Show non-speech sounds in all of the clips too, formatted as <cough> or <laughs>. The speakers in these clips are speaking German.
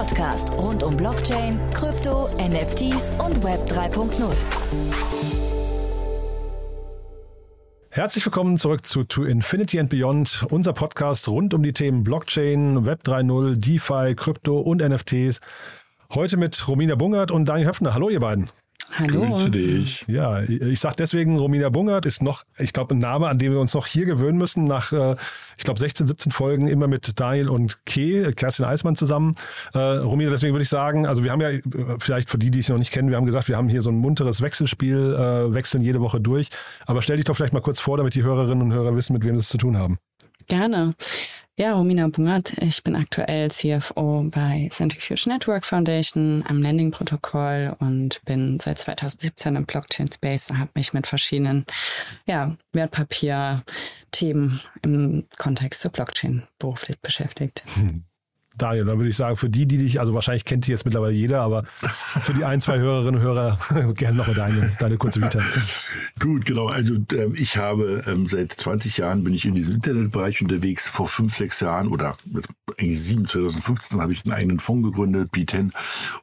Podcast rund um Blockchain, Krypto, NFTs und Web 3.0. Herzlich willkommen zurück zu To Infinity and Beyond, unser Podcast rund um die Themen Blockchain, Web 3.0, DeFi, Krypto und NFTs. Heute mit Romina Bungert und Daniel Höfner. Hallo, ihr beiden. Hallo. Grüße dich. Ja, ich sage deswegen, Romina Bungert ist noch, ich glaube, ein Name, an dem wir uns noch hier gewöhnen müssen, nach, äh, ich glaube, 16, 17 Folgen immer mit Daniel und Kay, Kerstin Eismann zusammen. Äh, Romina, deswegen würde ich sagen, also wir haben ja, äh, vielleicht für die, die ich noch nicht kennen, wir haben gesagt, wir haben hier so ein munteres Wechselspiel, äh, wechseln jede Woche durch. Aber stell dich doch vielleicht mal kurz vor, damit die Hörerinnen und Hörer wissen, mit wem sie es zu tun haben. Gerne. Ja, Romina Bungert, ich bin aktuell CFO bei Centrifuge Network Foundation am Landing-Protokoll und bin seit 2017 im Blockchain-Space und habe mich mit verschiedenen ja, Wertpapier-Themen im Kontext der Blockchain beruflich beschäftigt. Hm. <laughs> Daniel, dann würde ich sagen, für die, die dich, also wahrscheinlich kennt die jetzt mittlerweile jeder, aber für die ein, zwei Hörerinnen und Hörer <laughs> gerne noch deine, deine kurze Vita. Gut, genau. Also ähm, ich habe ähm, seit 20 Jahren bin ich in diesem Internetbereich unterwegs. Vor fünf, sechs Jahren oder eigentlich sieben, 2015 habe ich einen eigenen Fonds gegründet, B10.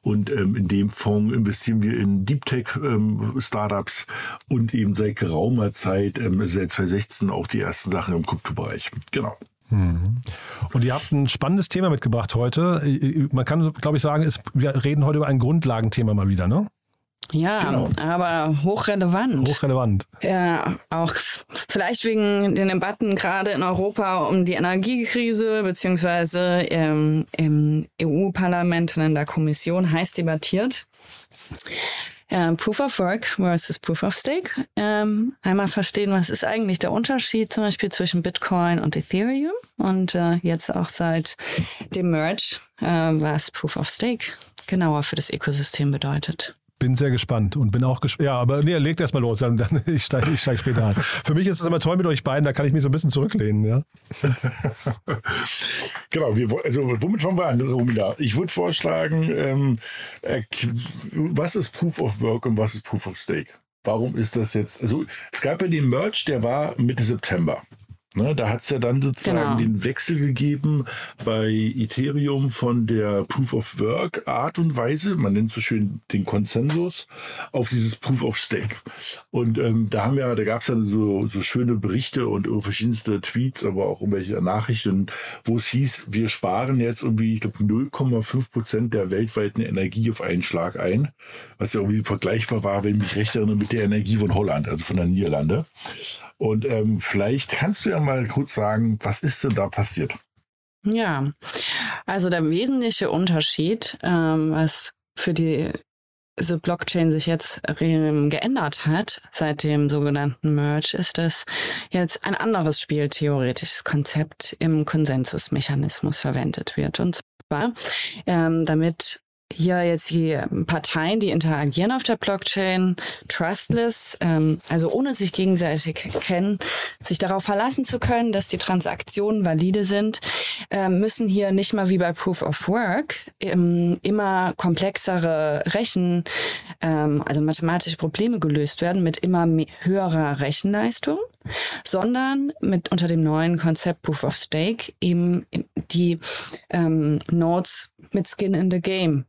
Und ähm, in dem Fonds investieren wir in Deep Tech ähm, Startups und eben seit geraumer Zeit, ähm, seit 2016 auch die ersten Sachen im Kryptobereich. Genau. Und ihr habt ein spannendes Thema mitgebracht heute. Man kann, glaube ich, sagen, ist, wir reden heute über ein Grundlagenthema mal wieder, ne? Ja, genau. aber hochrelevant. Hochrelevant. Ja, auch vielleicht wegen den Debatten gerade in Europa um die Energiekrise, beziehungsweise ähm, im EU-Parlament und in der Kommission heiß debattiert. Äh, Proof of Work versus Proof of Stake. Ähm, einmal verstehen, was ist eigentlich der Unterschied zum Beispiel zwischen Bitcoin und Ethereum und äh, jetzt auch seit dem Merge, äh, was Proof of Stake genauer für das Ökosystem bedeutet bin sehr gespannt und bin auch gespannt. Ja, aber nee, legt erst mal los, dann, dann ich steige ich steig später an. Für mich ist es immer toll mit euch beiden, da kann ich mich so ein bisschen zurücklehnen, ja. <laughs> genau, wir, also womit fangen wir an, Romina? Ich würde vorschlagen, ähm, was ist Proof of Work und was ist Proof of Stake? Warum ist das jetzt? Also es gab ja den Merch, der war Mitte September. Ne, da hat es ja dann sozusagen genau. den Wechsel gegeben bei Ethereum von der Proof of Work Art und Weise, man nennt so schön den Konsensus, auf dieses Proof of Stake. Und ähm, da haben ja, da gab es dann so, so schöne Berichte und verschiedenste Tweets, aber auch irgendwelche Nachrichten, wo es hieß, wir sparen jetzt irgendwie, ich glaube, 0,5 Prozent der weltweiten Energie auf einen Schlag ein, was ja irgendwie vergleichbar war, wenn ich mich recht erinnere, mit der Energie von Holland, also von der Niederlande. Und ähm, vielleicht kannst du ja mal kurz sagen, was ist denn da passiert? Ja, also der wesentliche Unterschied, ähm, was für die so Blockchain sich jetzt geändert hat seit dem sogenannten Merge, ist, dass jetzt ein anderes spieltheoretisches Konzept im Konsensusmechanismus verwendet wird. Und zwar, ähm, damit hier jetzt die Parteien, die interagieren auf der Blockchain, trustless, ähm, also ohne sich gegenseitig kennen, sich darauf verlassen zu können, dass die Transaktionen valide sind, äh, müssen hier nicht mal wie bei Proof of Work ähm, immer komplexere Rechen, ähm, also mathematische Probleme gelöst werden mit immer höherer Rechenleistung, sondern mit unter dem neuen Konzept Proof of Stake eben die ähm, Nodes mit Skin in the Game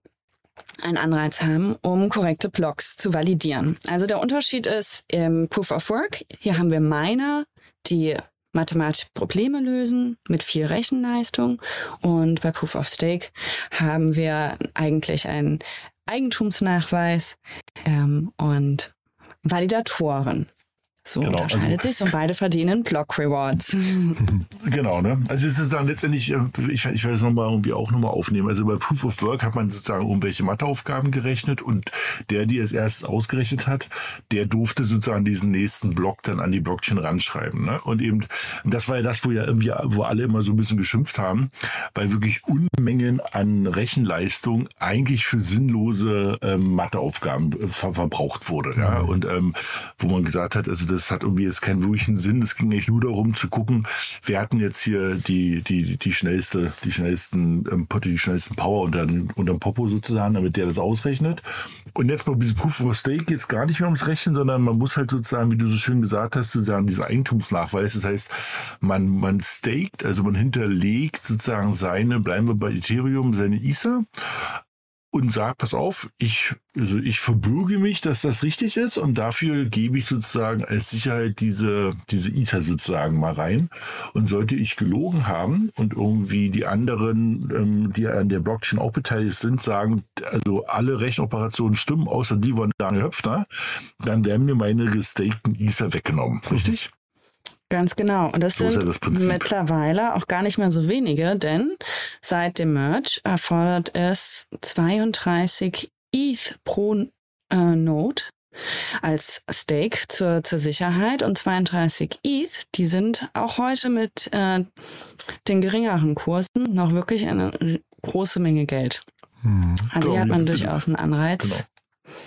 einen Anreiz haben, um korrekte Blocks zu validieren. Also der Unterschied ist im Proof of Work, hier haben wir Miner, die mathematische Probleme lösen mit viel Rechenleistung und bei Proof of Stake haben wir eigentlich einen Eigentumsnachweis ähm, und Validatoren. So Genau, unterscheidet also- sich und beide verdienen Block Rewards. <laughs> Genau, ne? Also es ist sozusagen letztendlich, äh, ich, ich werde es nochmal irgendwie auch nochmal aufnehmen. Also bei Proof of Work hat man sozusagen irgendwelche Matheaufgaben gerechnet und der, die es erstes ausgerechnet hat, der durfte sozusagen diesen nächsten Block dann an die Blockchain ranschreiben. Ne? Und eben, das war ja das, wo ja irgendwie, wo alle immer so ein bisschen geschimpft haben, weil wirklich Unmengen an Rechenleistung eigentlich für sinnlose ähm, Matheaufgaben äh, ver verbraucht wurde. Ja? Und ähm, wo man gesagt hat, also das hat irgendwie jetzt keinen wirklichen Sinn. Es ging eigentlich nur darum zu gucken, wir hatten jetzt hier die, die, die schnellste, die schnellsten, ähm, die schnellsten Power unter, unterm Popo sozusagen, damit der das ausrechnet. Und jetzt bei diesem Proof of Stake geht es gar nicht mehr ums Rechnen, sondern man muss halt sozusagen, wie du so schön gesagt hast, sozusagen diesen Eigentumsnachweis. Das heißt, man, man staked, also man hinterlegt sozusagen seine, bleiben wir bei Ethereum, seine Ether und sagt, pass auf, ich, also ich verbürge mich, dass das richtig ist und dafür gebe ich sozusagen als Sicherheit diese, diese Ether sozusagen mal rein. Und sollte ich gelogen haben und irgendwie die anderen, ähm, die an der Blockchain auch beteiligt sind, sagen, also alle Rechenoperationen stimmen, außer die von Daniel Höpfner, dann werden mir meine gestakten Ether weggenommen. Richtig? Ganz genau. Und das So sind ja das mittlerweile auch gar nicht mehr so wenige, denn seit dem Merge erfordert es 32 ETH pro äh, Node als Stake zur, zur Sicherheit und 32 ETH, die sind auch heute mit äh, den geringeren Kursen noch wirklich eine r- große Menge Geld. Also hier hat man durchaus einen Anreiz. Genau.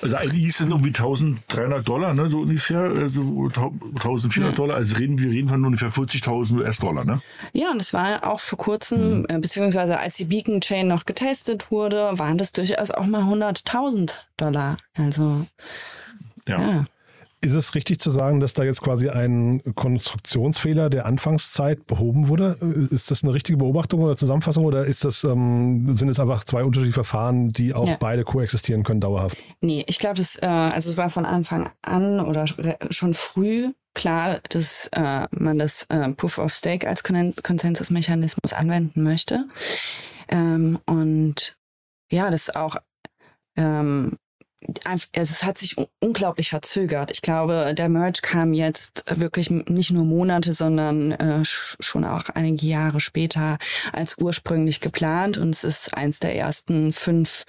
Also ein ETH sind irgendwie 1300 Dollar, ne, so ungefähr, also 1400 Ja. Dollar. Also reden, wir reden von ungefähr 40.000 US-Dollar, ne? Ja, und es war auch vor kurzem, äh, beziehungsweise als die Beacon Chain noch getestet wurde, waren das durchaus auch mal 100.000 Dollar. Also, Ja. ja. Ist es richtig zu sagen, dass da jetzt quasi ein Konstruktionsfehler der Anfangszeit behoben wurde? Ist das eine richtige Beobachtung oder Zusammenfassung oder ist das, ähm, sind es einfach zwei unterschiedliche Verfahren, die auch Ja. beide koexistieren können dauerhaft? Nee, ich glaube, äh, also es war von Anfang an oder schon früh klar, dass äh, man das äh, Proof of Stake als Kon Konsensusmechanismus anwenden möchte. Ähm, und ja, das auch ähm, also es hat sich un- unglaublich verzögert. Ich glaube, der Merge kam jetzt wirklich nicht nur Monate, sondern äh, sch- schon auch einige Jahre später als ursprünglich geplant. Und es ist eins der ersten fünf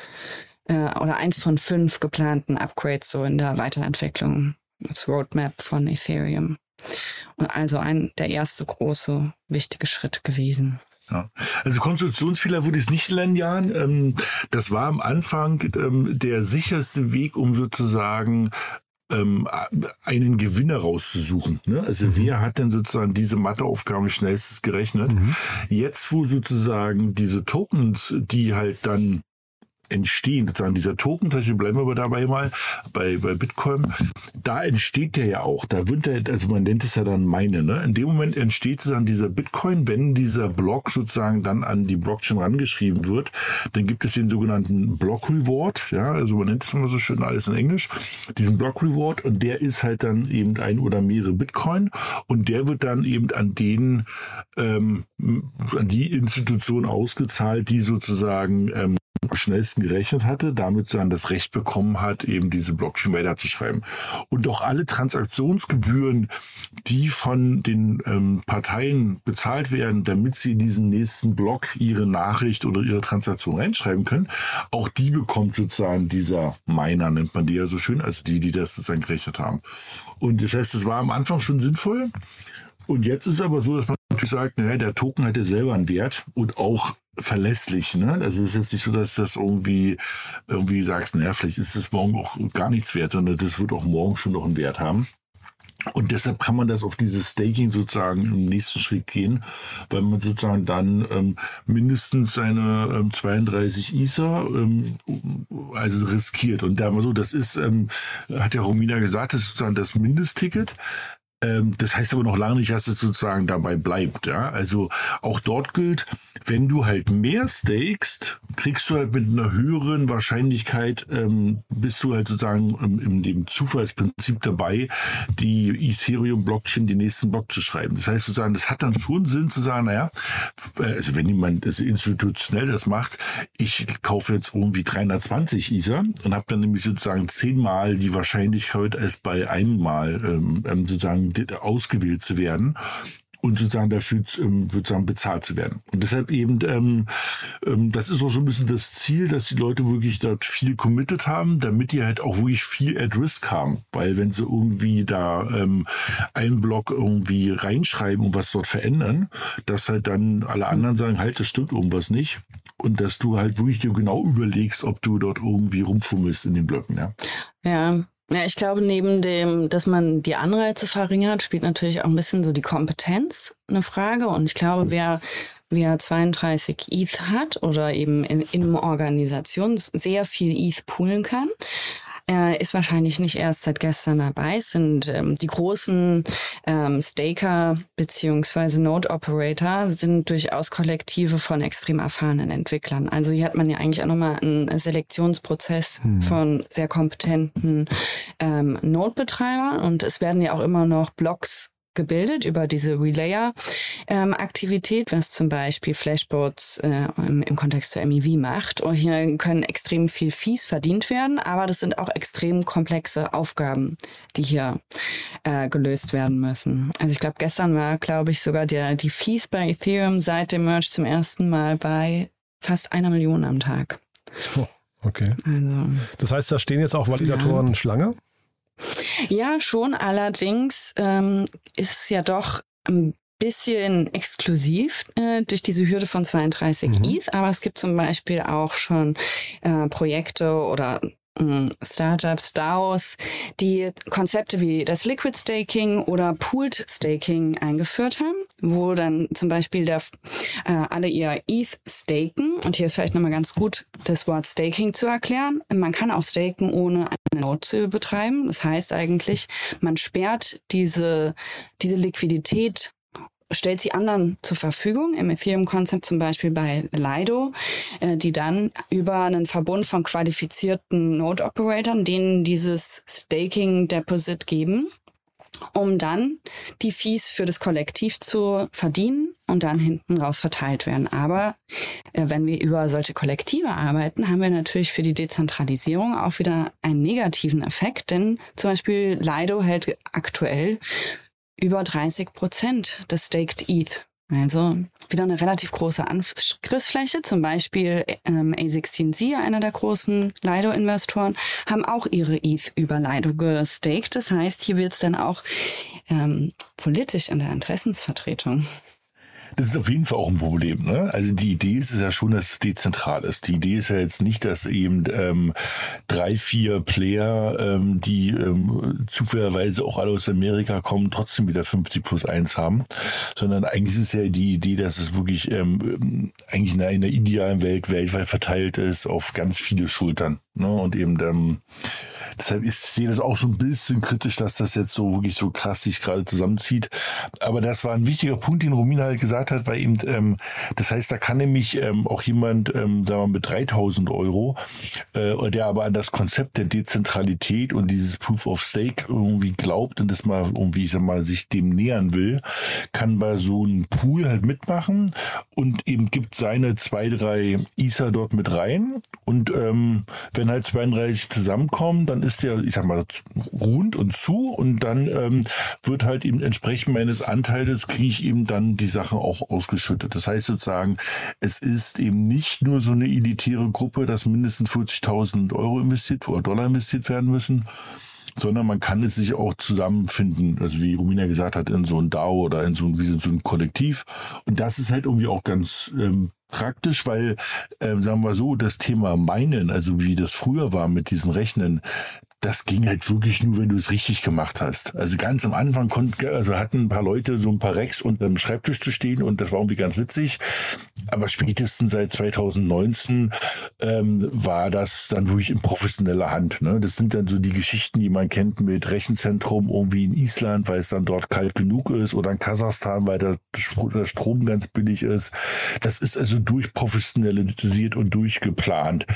äh, oder eins von fünf geplanten Upgrades so in der Weiterentwicklung des Roadmap von Ethereum. Und also ein der erste große wichtige Schritt gewesen. Ja. Also Konstruktionsfehler würde ich es nicht Jan. Ähm, das war am Anfang ähm, der sicherste Weg, um sozusagen ähm, einen Gewinner rauszusuchen. Ne? Also wer hat denn sozusagen diese Matheaufgaben schnellstes gerechnet? Jetzt, wo sozusagen diese Tokens, die halt dann entstehen, sozusagen dieser Token, bleiben wir aber dabei mal bei, bei Bitcoin, da entsteht der ja auch. Da wird der, also man nennt es ja dann meine, ne? In dem Moment entsteht sozusagen dieser Bitcoin, wenn dieser Block sozusagen dann an die Blockchain rangeschrieben wird, dann gibt es den sogenannten Block Reward, ja, also man nennt es immer so schön alles in Englisch, diesen Block Reward. Und der ist halt dann eben ein oder mehrere Bitcoin. Und der wird dann eben an den, ähm, an die Institution ausgezahlt, die sozusagen ähm, am schnellsten gerechnet hatte, damit dann das Recht bekommen hat, eben diese Blockchain weiterzuschreiben. Und auch alle Transaktionsgebühren, die von den ähm, Parteien bezahlt werden, damit sie diesen nächsten Block ihre Nachricht oder ihre Transaktion reinschreiben können, auch die bekommt sozusagen dieser Miner, nennt man die ja so schön, als die, die das sozusagen gerechnet haben. Und das heißt, es war am Anfang schon sinnvoll. Und jetzt ist aber so, dass man natürlich sagt, naja, der Token hat ja selber einen Wert und auch verlässlich. Ne? Also es ist jetzt nicht so, dass das irgendwie, irgendwie sagst, naja, vielleicht ist das morgen auch gar nichts wert, sondern das wird auch morgen schon noch einen Wert haben. Und deshalb kann man das auf dieses Staking sozusagen im nächsten Schritt gehen, weil man sozusagen dann ähm, mindestens seine ähm, 32 Ether ähm, also riskiert. Und da war so, das ist, ähm, hat ja Romina gesagt, das ist sozusagen das Mindestticket. Ähm, das heißt aber noch lange nicht, dass es sozusagen dabei bleibt. Ja? Also auch dort gilt, wenn du halt mehr stakest, kriegst du halt mit einer höheren Wahrscheinlichkeit, ähm, bist du halt sozusagen ähm, in dem Zufallsprinzip dabei, die Ethereum-Blockchain den nächsten Block zu schreiben. Das heißt sozusagen, das hat dann schon Sinn zu sagen, naja, also wenn jemand das institutionell das macht, ich kaufe jetzt irgendwie 320 Ether und habe dann nämlich sozusagen zehnmal die Wahrscheinlichkeit, als bei einmal ähm, ähm sozusagen ausgewählt zu werden und sozusagen dafür ähm, sozusagen bezahlt zu werden. Und deshalb eben, ähm, ähm, das ist auch so ein bisschen das Ziel, dass die Leute wirklich dort viel committed haben, damit die halt auch wirklich viel at risk haben. Weil wenn sie irgendwie da ähm, einen Block irgendwie reinschreiben und was dort verändern, dass halt dann alle anderen sagen, halt, das stimmt irgendwas nicht. Und dass du halt wirklich dir genau überlegst, ob du dort irgendwie rumfummelst in den Blöcken, ja. Ja, ja, ich glaube, neben dem, dass man die Anreize verringert, spielt natürlich auch ein bisschen so die Kompetenz eine Frage. Und ich glaube, wer, wer 32 ETH hat oder eben in, in Organisation sehr viel ETH poolen kann, er ist wahrscheinlich nicht erst seit gestern dabei. Es sind ähm, die großen ähm, Staker beziehungsweise Node Operator sind durchaus Kollektive von extrem erfahrenen Entwicklern. Also hier hat man ja eigentlich auch nochmal einen Selektionsprozess hm. von sehr kompetenten ähm, Node-Betreibern und es werden ja auch immer noch Blocks gebildet über diese Relayer-Aktivität, ähm, was zum Beispiel Flashboards äh, im, im, Kontext zur MEV macht. Und hier können extrem viel Fees verdient werden, aber das sind auch extrem komplexe Aufgaben, die hier äh, gelöst werden müssen. Also ich glaube, gestern war, glaube ich, sogar der, die Fees bei Ethereum seit dem Merge zum ersten Mal bei fast einer Million am Tag. Oh, okay. Also, das heißt, da stehen jetzt auch Validatoren ja. Schlange? Ja, schon. Allerdings ähm, ist es ja doch ein bisschen exklusiv äh, durch diese Hürde von 32 mhm. ETH, aber es gibt zum Beispiel auch schon äh, Projekte oder Startups, DAOs, die Konzepte wie das Liquid Staking oder Pooled Staking eingeführt haben, wo dann zum Beispiel der, äh, alle ihr ETH staken. Und hier ist vielleicht nochmal ganz gut, das Wort Staking zu erklären. Man kann auch staken, ohne eine Node zu betreiben. Das heißt eigentlich, man sperrt diese, diese Liquidität stellt sie anderen zur Verfügung, im Ethereum-Konzept zum Beispiel bei Lido, äh, die dann über einen Verbund von qualifizierten Node-Operatoren, denen dieses Staking-Deposit geben, um dann die Fees für das Kollektiv zu verdienen und dann hinten raus verteilt werden. Aber äh, wenn wir über solche Kollektive arbeiten, haben wir natürlich für die Dezentralisierung auch wieder einen negativen Effekt, denn zum Beispiel Lido hält aktuell über 30 Prozent des Staked ETH. Also wieder eine relativ große Angriffsfläche. Zum Beispiel ähm, A16Z, einer der großen Lido-Investoren, haben auch ihre ETH über Lido gestaked. Das heißt, hier wird es dann auch ähm, politisch in der Interessensvertretung. Das ist auf jeden Fall auch ein Problem. Ne? Also die Idee ist ja schon, dass es dezentral ist. Die Idee ist ja jetzt nicht, dass eben ähm, drei, vier Player, ähm, die ähm, zufälligerweise auch alle aus Amerika kommen, trotzdem wieder 50 plus 1 haben, sondern eigentlich ist ja die Idee, dass es wirklich ähm, eigentlich in einer idealen Welt weltweit verteilt ist auf ganz viele Schultern. Ne? Und eben ähm, Deshalb ist, sehe das auch so ein bisschen kritisch, dass das jetzt so wirklich so krass sich gerade zusammenzieht. Aber das war ein wichtiger Punkt, den Romina halt gesagt hat, weil eben, ähm, das heißt, da kann nämlich ähm, auch jemand, ähm, sagen wir mit 3000 Euro, äh, der aber an das Konzept der Dezentralität und dieses Proof of Stake irgendwie glaubt und das mal irgendwie, ich sag mal, sich dem nähern will, kann bei so einem Pool halt mitmachen und eben gibt seine zwei, drei Ether dort mit rein und ähm, wenn halt 32 zusammenkommen, dann ist der, ich sag mal, rund und zu und dann ähm, wird halt eben entsprechend meines Anteils kriege ich eben dann die Sachen auch ausgeschüttet. Das heißt sozusagen, es ist eben nicht nur so eine elitäre Gruppe, dass mindestens 40.000 Euro investiert oder Dollar investiert werden müssen, sondern man kann es sich auch zusammenfinden, also wie Romina gesagt hat, in so ein DAO oder in so, ein, wie so ein Kollektiv. Und das ist halt irgendwie auch ganz ähm, praktisch, weil, äh, sagen wir so, das Thema Meinen, also wie das früher war mit diesen Rechnen, das ging halt wirklich nur, wenn du es richtig gemacht hast. Also ganz am Anfang konnten, also hatten ein paar Leute so ein paar Rex unter dem Schreibtisch zu stehen und das war irgendwie ganz witzig. Aber spätestens seit 2019 ähm, war das dann wirklich in professioneller Hand. Ne? Das sind dann so die Geschichten, die man kennt mit Rechenzentrum irgendwie in Island, weil es dann dort kalt genug ist oder in Kasachstan, weil der, der Strom ganz billig ist. Das ist also durchprofessionalisiert und durchgeplant.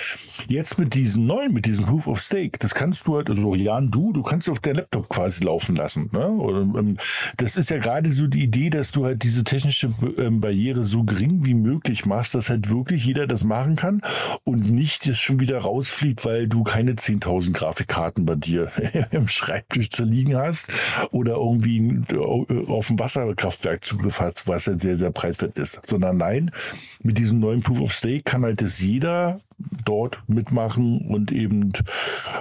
Jetzt mit diesem neuen, mit diesem Proof of Stake, das kannst du halt, also Jan, du, du kannst auf der Laptop quasi laufen lassen. Ne? Und, ähm, das ist ja gerade so die Idee, dass du halt diese technische ähm, Barriere so gering wie möglich machst, dass halt wirklich jeder das machen kann und nicht es schon wieder rausfliegt, weil du keine 10.000 Grafikkarten bei dir <laughs> im Schreibtisch zu liegen hast oder irgendwie äh, auf ein Wasserkraftwerk Zugriff hast, was halt sehr, sehr preiswert ist. Sondern nein, mit diesem neuen Proof of Stake kann halt das jeder dort mitmachen und eben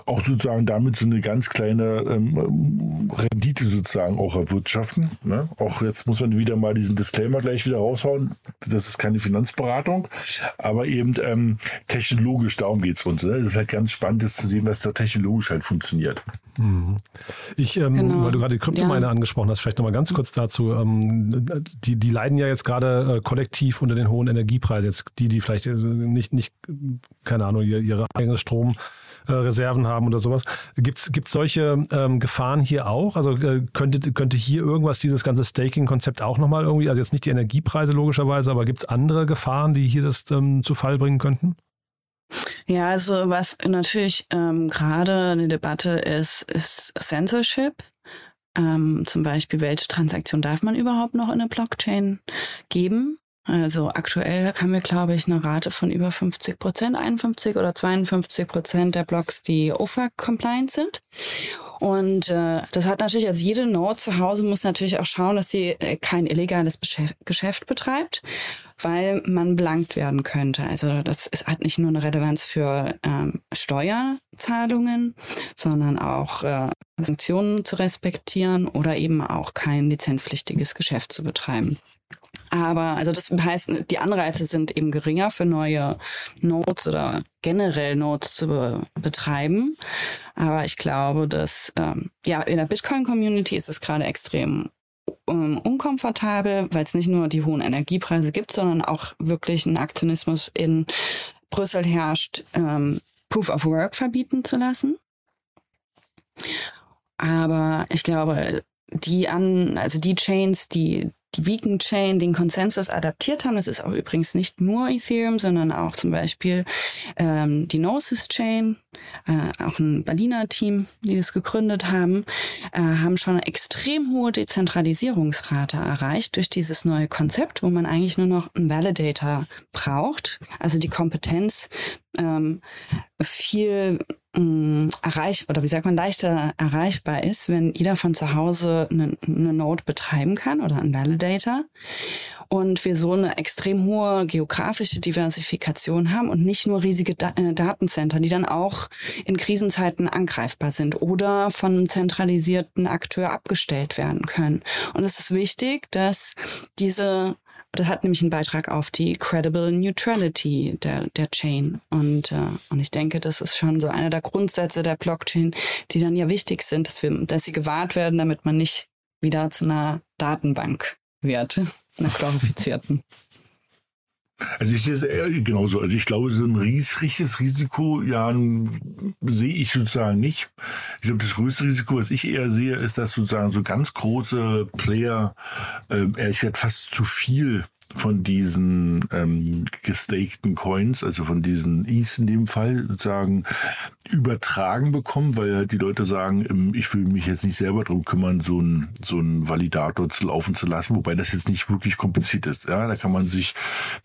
auch sozusagen damit so eine ganz kleine ähm, Rendite sozusagen auch erwirtschaften. Ne? Auch jetzt muss man wieder mal diesen Disclaimer gleich wieder raushauen. Das ist keine Finanzberatung, aber eben ähm, technologisch, darum geht es uns. Ne? Das ist halt ganz spannend, das zu sehen, was da technologisch halt funktioniert. Mhm. Ich, ähm, genau. weil du gerade die Kryptomine ja. angesprochen hast, vielleicht nochmal ganz kurz dazu. Ähm, die, die leiden ja jetzt gerade äh, kollektiv unter den hohen Energiepreisen. Jetzt die, die vielleicht äh, nicht, nicht keine Ahnung, ihre eigenen Stromreserven haben oder sowas. Gibt es solche ähm, Gefahren hier auch? Also äh, könnte, könnte hier irgendwas dieses ganze Staking-Konzept auch nochmal irgendwie, also jetzt nicht die Energiepreise logischerweise, aber gibt es andere Gefahren, die hier das ähm, zu Fall bringen könnten? Ja, also was natürlich ähm, gerade eine Debatte ist, ist Censorship. Ähm, zum Beispiel, welche Transaktion darf man überhaupt noch in eine Blockchain geben? Also aktuell haben wir, glaube ich, eine Rate von über 50 Prozent, 51 oder 52 Prozent der Blocks, die OFAC-compliant sind. Und äh, das hat natürlich, also jede Node zu Hause muss natürlich auch schauen, dass sie äh, kein illegales Geschäft betreibt, weil man belangt werden könnte. Also das ist, hat nicht nur eine Relevanz für ähm, Steuerzahlungen, sondern auch äh, Sanktionen zu respektieren oder eben auch kein lizenzpflichtiges Geschäft zu betreiben. Aber also das heißt, die Anreize sind eben geringer für neue Nodes oder generell Nodes zu be betreiben. Aber ich glaube, dass ähm, ja in der Bitcoin-Community ist es gerade extrem ähm, unkomfortabel, weil es nicht nur die hohen Energiepreise gibt, sondern auch wirklich ein Aktionismus in Brüssel herrscht, ähm, Proof of Work verbieten zu lassen. Aber ich glaube, die an, also die Chains, die die Beacon Chain den Konsensus adaptiert haben. Das ist auch übrigens nicht nur Ethereum, sondern auch zum Beispiel ähm, die Gnosis Chain, äh, auch ein Berliner Team, die das gegründet haben, äh, haben schon eine extrem hohe Dezentralisierungsrate erreicht durch dieses neue Konzept, wo man eigentlich nur noch einen Validator braucht, also die Kompetenz ähm, viel mh, erreich oder wie sagt man leichter erreichbar ist, wenn jeder von zu Hause eine, eine Node betreiben kann oder einen Validator und wir so eine extrem hohe geografische Diversifikation haben und nicht nur riesige äh, Datencenter, die dann auch in Krisenzeiten angreifbar sind oder von einem zentralisierten Akteur abgestellt werden können. Und es ist wichtig, dass diese das hat nämlich einen Beitrag auf die Credible Neutrality der, der Chain. Und, äh, und ich denke, das ist schon so einer der Grundsätze der Blockchain, die dann ja wichtig sind, dass, wir, dass sie gewahrt werden, damit man nicht wieder zu einer Datenbank wird, einer glorifizierten. Also ich sehe es eher genauso. Also ich glaube, so ein richtiges Risiko, ja, sehe ich sozusagen nicht. Ich glaube, das größte Risiko, was ich eher sehe, ist, dass sozusagen so ganz große Player, äh, ehrlich gesagt, fast zu viel von diesen ähm, gestakten Coins, also von diesen ETH in dem Fall, sozusagen übertragen bekommen, weil halt die Leute sagen, ähm, ich will mich jetzt nicht selber darum kümmern, so einen so einen Validator zu laufen zu lassen, wobei das jetzt nicht wirklich kompliziert ist. Ja, da kann man sich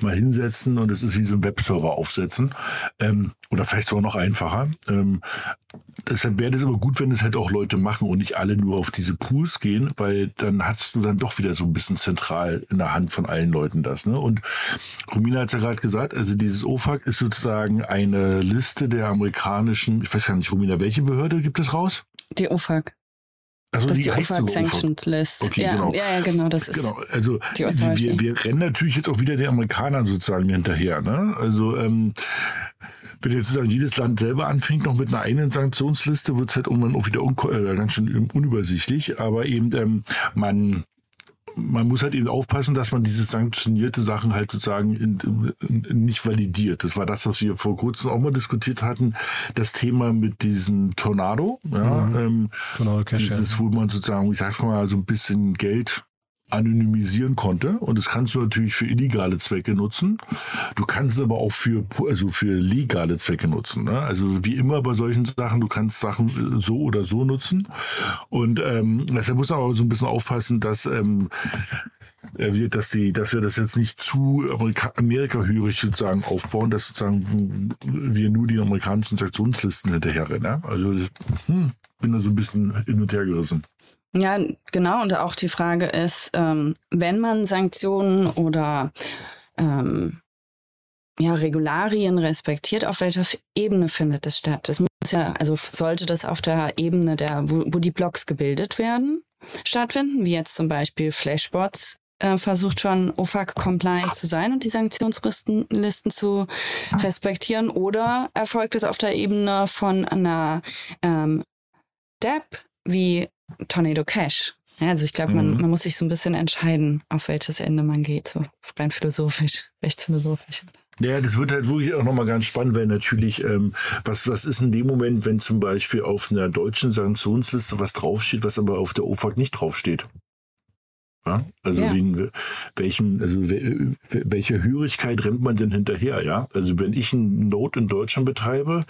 mal hinsetzen und es ist wie so ein Webserver aufsetzen ähm, oder vielleicht sogar noch einfacher. Ähm, deshalb wäre das aber gut, wenn es halt auch Leute machen und nicht alle nur auf diese Pools gehen, weil dann hast du dann doch wieder so ein bisschen zentral in der Hand von allen Leuten das. Ne? Und Romina hat es ja gerade gesagt, also dieses OFAC ist sozusagen eine Liste der amerikanischen, ich weiß gar nicht, Romina, welche Behörde gibt es raus? Die OFAC. Also das die, ist die OFAC Sanctioned List. Okay, ja, genau. ja, ja, genau, das ist genau. Also wir, wir rennen natürlich jetzt auch wieder den Amerikanern sozusagen hinterher. Ne? Also ähm, wenn jetzt sozusagen jedes Land selber anfängt, noch mit einer eigenen Sanktionsliste, wird es halt irgendwann auch wieder äh, ganz schön unübersichtlich. Aber eben ähm, man man muss halt eben aufpassen, dass man diese sanktionierte Sachen halt sozusagen in, in, nicht validiert. Das war das, was wir vor kurzem auch mal diskutiert hatten. Das Thema mit diesem Tornado. Ja, mhm. ähm, Tornado Cash, dieses, ja. wo man sozusagen, ich sag mal, so ein bisschen Geld anonymisieren konnte. Und das kannst du natürlich für illegale Zwecke nutzen. Du kannst es aber auch für, also für legale Zwecke nutzen. Ne? Also wie immer bei solchen Sachen, du kannst Sachen äh, so oder so nutzen. Und ähm, deshalb muss man aber so ein bisschen aufpassen, dass ähm, dass die, dass wir das jetzt nicht zu Amerika, Amerika-hörig sozusagen aufbauen, dass sozusagen wir nur die amerikanischen Sanktionslisten hinterherrennen. Ja? Also hm, bin da so ein bisschen hin und her gerissen. Ja, genau. Und auch die Frage ist, ähm, wenn man Sanktionen oder ähm, ja, Regularien respektiert, auf welcher Ebene findet es statt? Das muss ja, also sollte das auf der Ebene der, wo, wo die Blocks gebildet werden, stattfinden, wie jetzt zum Beispiel Flashbots äh, versucht schon OFAC-compliant zu sein und die Sanktionslisten Listen zu respektieren, oder erfolgt es auf der Ebene von einer ähm, DAP wie Tornado Cash. Ja, also ich glaube, man, mhm. man muss sich so ein bisschen entscheiden, auf welches Ende man geht, so rein philosophisch, rechtsphilosophisch. Ja, das wird halt wirklich auch nochmal ganz spannend, weil natürlich, ähm, was, was ist in dem Moment, wenn zum Beispiel auf einer deutschen Sanktionsliste was draufsteht, was aber auf der OFAC nicht draufsteht? Ja? Also ja. Wen, welchen, also welche Hörigkeit rennt man denn hinterher, ja? Also wenn ich einen Note in Deutschland betreibe,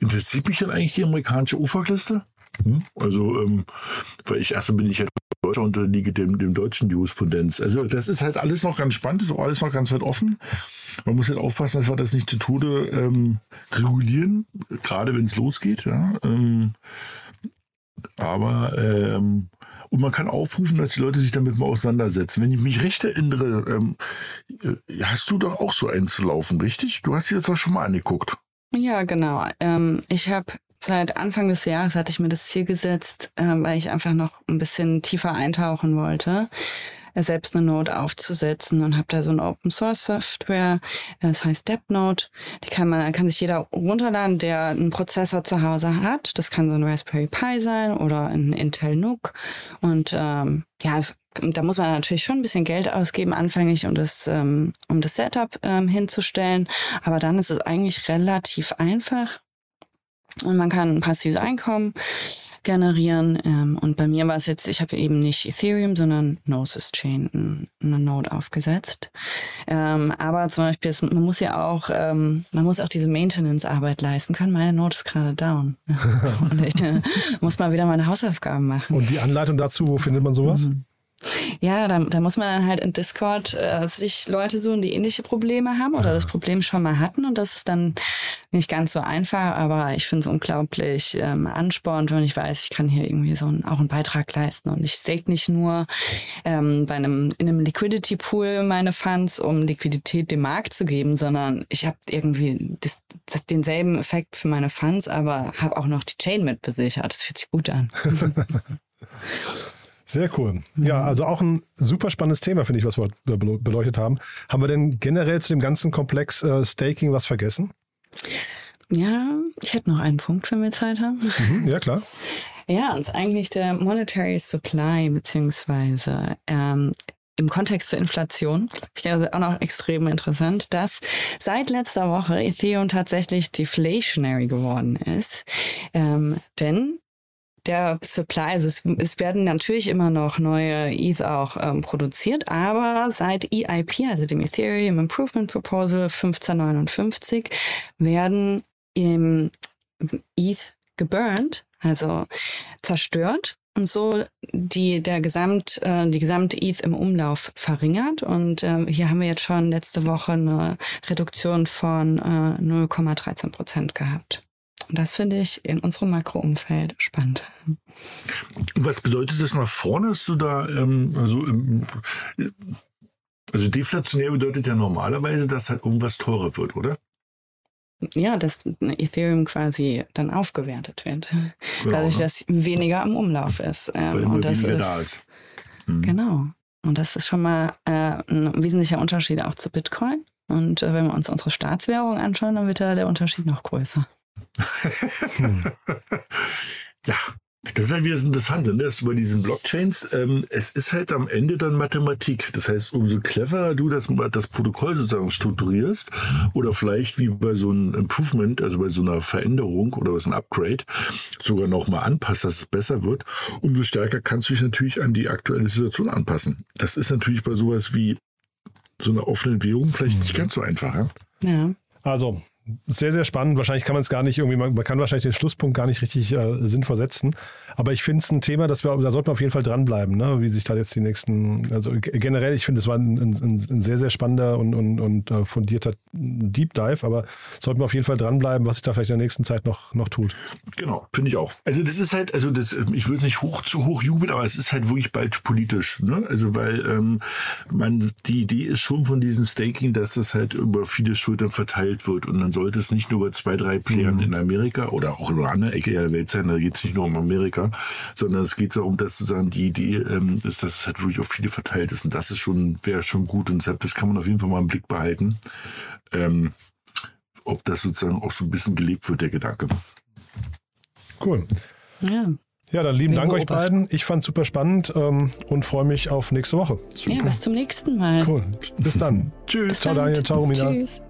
interessiert mich dann eigentlich die amerikanische OFAC-Liste? Hm? Also, ähm, weil ich erst bin ich ja Deutscher unterliege dem, dem deutschen Jurisprudenz. Also das ist halt alles noch ganz spannend, ist auch alles noch ganz weit offen. Man muss halt aufpassen, dass wir das nicht zu Tode ähm, regulieren, gerade wenn es losgeht. Ja? Ähm, aber ähm, und man kann aufrufen, dass die Leute sich damit mal auseinandersetzen. Wenn ich mich recht erinnere, ähm, äh, hast du doch auch so eins zu laufen, richtig? Du hast dir das doch schon mal angeguckt. Ja, genau. Ähm, ich habe Seit Anfang des Jahres hatte ich mir das Ziel gesetzt, äh, weil ich einfach noch ein bisschen tiefer eintauchen wollte, äh, selbst eine Note aufzusetzen und habe da so eine Open Source Software, äh, das heißt DepNote. Die kann man, kann sich jeder runterladen, der einen Prozessor zu Hause hat. Das kann so ein Raspberry Pi sein oder ein Intel NUC. Und ähm, ja, es, da muss man natürlich schon ein bisschen Geld ausgeben anfänglich, um das, ähm, um das Setup ähm, hinzustellen. Aber dann ist es eigentlich relativ einfach. Und man kann ein passives Einkommen generieren. Ähm, und bei mir war es jetzt, ich habe eben nicht Ethereum, sondern Gnosis Chain, eine Node aufgesetzt. Ähm, aber zum Beispiel, ist, man muss ja auch, ähm, man muss auch diese Maintenance-Arbeit leisten können. Meine Node ist gerade down. <laughs> und ich äh, muss mal wieder meine Hausaufgaben machen. Und die Anleitung dazu, wo findet man sowas? Mhm. Ja, da, da muss man dann halt in Discord äh, sich Leute suchen, die ähnliche Probleme haben oder das Problem schon mal hatten. Und das ist dann nicht ganz so einfach, aber ich finde es unglaublich ähm, anspornend, wenn ich weiß, ich kann hier irgendwie so ein, auch einen Beitrag leisten. Und ich stake nicht nur ähm, bei einem, in einem Liquidity Pool meine Funds, um Liquidität dem Markt zu geben, sondern ich habe irgendwie das, das, denselben Effekt für meine Funds, aber habe auch noch die Chain mit besichert. Das fühlt sich gut an. <laughs> <laughs> Sehr cool. Ja, also auch ein super spannendes Thema, finde ich, was wir beleuchtet haben. Haben wir denn generell zu dem ganzen Komplex äh, Staking was vergessen? Ja, ich hätte noch einen Punkt, wenn wir Zeit haben. Mhm, ja, klar. <laughs> Ja, und eigentlich der Monetary Supply, beziehungsweise ähm, im Kontext zur Inflation. Ich glaube, auch noch extrem interessant, dass seit letzter Woche Ethereum tatsächlich deflationary geworden ist. Ähm, denn der Supply, also es, es, werden natürlich immer noch neue ETH auch ähm, produziert, aber seit EIP, also dem Ethereum Improvement Proposal 1559, werden im ETH geburnt, also zerstört und so die der Gesamt äh, die gesamte ETH im Umlauf verringert und äh, hier haben wir jetzt schon letzte Woche eine Reduktion von äh, 0,13 Prozent gehabt. Und das finde ich in unserem Makroumfeld spannend. Was bedeutet das nach vorne, dass du da, ähm, also, ähm, also deflationär bedeutet ja normalerweise, dass halt irgendwas teurer wird, oder? Ja, dass Ethereum quasi dann aufgewertet wird. Genau, Dadurch, ne? dass weniger im Umlauf ist. Ähm, und das ist, da ist. Mhm. Genau. Und das ist schon mal äh, ein wesentlicher Unterschied auch zu Bitcoin. Und äh, wenn wir uns unsere Staatswährung anschauen, dann wird da der Unterschied noch größer. <laughs> ja, das ist halt wieder das Interessante, ne? Das bei diesen Blockchains, ähm, es ist halt am Ende dann Mathematik. Das heißt, umso cleverer du das, das Protokoll sozusagen strukturierst oder vielleicht wie bei so einem Improvement, also bei so einer Veränderung oder so einem Upgrade, sogar nochmal anpasst, dass es besser wird, umso stärker kannst du dich natürlich an die aktuelle Situation anpassen. Das ist natürlich bei sowas wie so einer offenen Währung vielleicht nicht ganz so einfach. Ja? Ja. Also, sehr, sehr spannend. Wahrscheinlich kann man es gar nicht irgendwie, man, man, kann wahrscheinlich den Schlusspunkt gar nicht richtig äh, sinnvoll setzen. Aber ich finde es ein Thema, dass wir, da sollten wir auf jeden Fall dranbleiben, ne? wie sich da jetzt die nächsten, also generell, ich finde, es war ein, ein, ein, sehr, sehr spannender und, und, und uh, fundierter Deep Dive, aber sollten wir auf jeden Fall dranbleiben, was sich da vielleicht in der nächsten Zeit noch, noch tut. Genau, finde ich auch. Also das ist halt, also das, ich will es nicht hoch zu hoch jubeln, aber es ist halt wirklich bald politisch. Ne? Also weil ähm, man, die Idee ist schon von diesem Staking, dass das halt über viele Schultern verteilt wird und dann sollte es nicht nur bei zwei, drei Playern mhm. in Amerika oder auch in einer anderen Ecke der Welt sein, da geht es nicht nur um Amerika, sondern es geht darum, dass sozusagen die Idee ähm, ist, dass es halt wirklich auf viele verteilt ist und das ist schon, wäre schon gut und deshalb, das kann man auf jeden Fall mal im Blick behalten, ähm, ob das sozusagen auch so ein bisschen gelebt wird, der Gedanke. Cool. Ja. Ja, dann lieben Dank euch beiden. Ich fand es super spannend ähm, und freue mich auf nächste Woche. Super. Ja, bis zum nächsten Mal. Cool. Bis dann. <laughs> Tschüss. Bis ciao, dann. Daniel. Ciao, Romina. Tschüss.